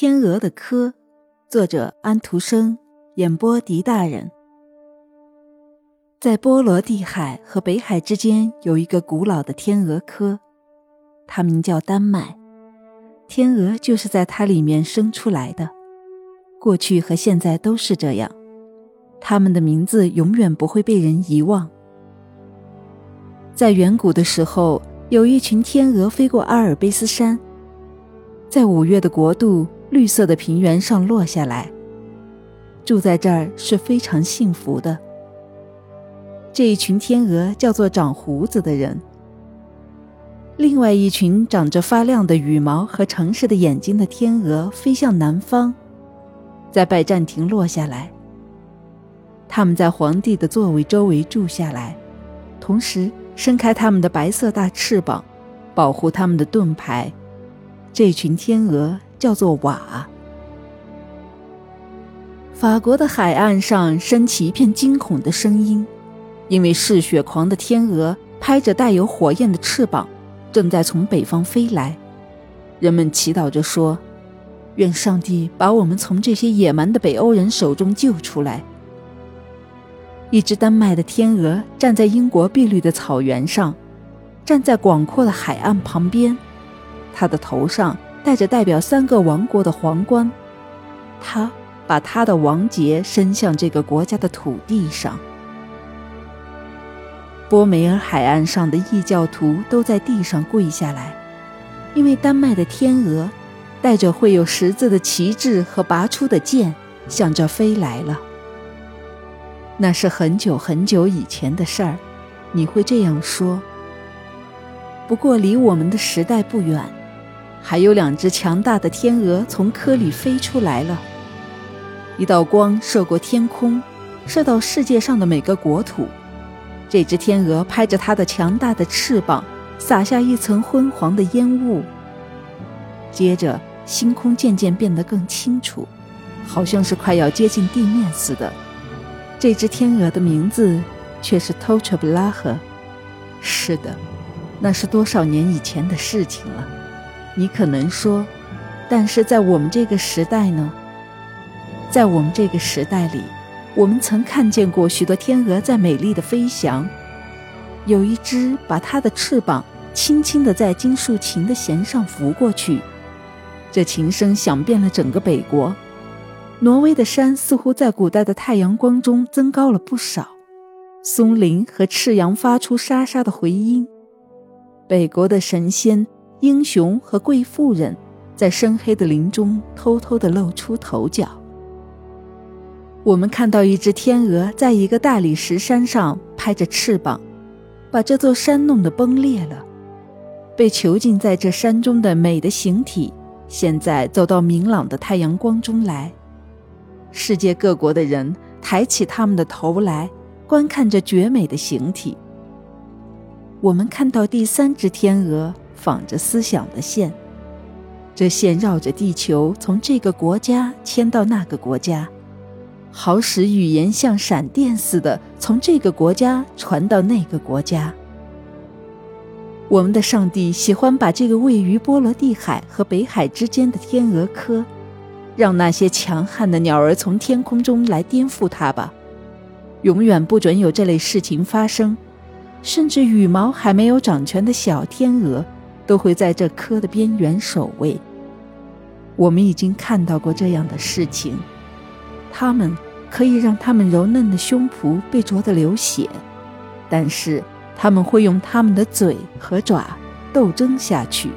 天鹅的科，作者安徒生，演播狄大人。在波罗的海和北海之间有一个古老的天鹅科，它名叫丹麦。天鹅就是在它里面生出来的，过去和现在都是这样。它们的名字永远不会被人遗忘。在远古的时候，有一群天鹅飞过阿尔卑斯山。在五月的国度，绿色的平原上落下来。住在这儿是非常幸福的。这一群天鹅叫做长胡子的人。另外一群长着发亮的羽毛和诚实的眼睛的天鹅飞向南方，在拜占庭落下来。他们在皇帝的座位周围住下来，同时伸开他们的白色大翅膀，保护他们的盾牌。这群天鹅叫做瓦。法国的海岸上升起一片惊恐的声音，因为嗜血狂的天鹅拍着带有火焰的翅膀，正在从北方飞来。人们祈祷着说：“愿上帝把我们从这些野蛮的北欧人手中救出来。”一只丹麦的天鹅站在英国碧绿的草原上，站在广阔的海岸旁边。它的头上带着代表三个王国的皇冠，他把他的王节伸向这个国家的土地上。波梅尔海岸上的异教徒都在地上跪下来，因为丹麦的天鹅带着会有十字的旗帜和拔出的剑向这飞来了。那是很久很久以前的事儿，你会这样说。不过离我们的时代不远。还有两只强大的天鹅从壳里飞出来了，一道光射过天空，射到世界上的每个国土。这只天鹅拍着它的强大的翅膀，撒下一层昏黄的烟雾。接着，星空渐渐变得更清楚，好像是快要接近地面似的。这只天鹅的名字却是 t o c h a b l a h 是的，那是多少年以前的事情了。你可能说，但是在我们这个时代呢？在我们这个时代里，我们曾看见过许多天鹅在美丽的飞翔。有一只把它的翅膀轻轻地在金属琴的弦上拂过去，这琴声响遍了整个北国。挪威的山似乎在古代的太阳光中增高了不少，松林和赤羊发出沙沙的回音。北国的神仙。英雄和贵妇人，在深黑的林中偷偷地露出头角。我们看到一只天鹅在一个大理石山上拍着翅膀，把这座山弄得崩裂了。被囚禁在这山中的美的形体，现在走到明朗的太阳光中来。世界各国的人抬起他们的头来，观看着绝美的形体。我们看到第三只天鹅。纺着思想的线，这线绕着地球，从这个国家牵到那个国家，好使语言像闪电似的从这个国家传到那个国家。我们的上帝喜欢把这个位于波罗的海和北海之间的天鹅科，让那些强悍的鸟儿从天空中来颠覆它吧，永远不准有这类事情发生，甚至羽毛还没有长全的小天鹅。都会在这科的边缘守卫。我们已经看到过这样的事情，他们可以让他们柔嫩的胸脯被啄得流血，但是他们会用他们的嘴和爪斗争下去。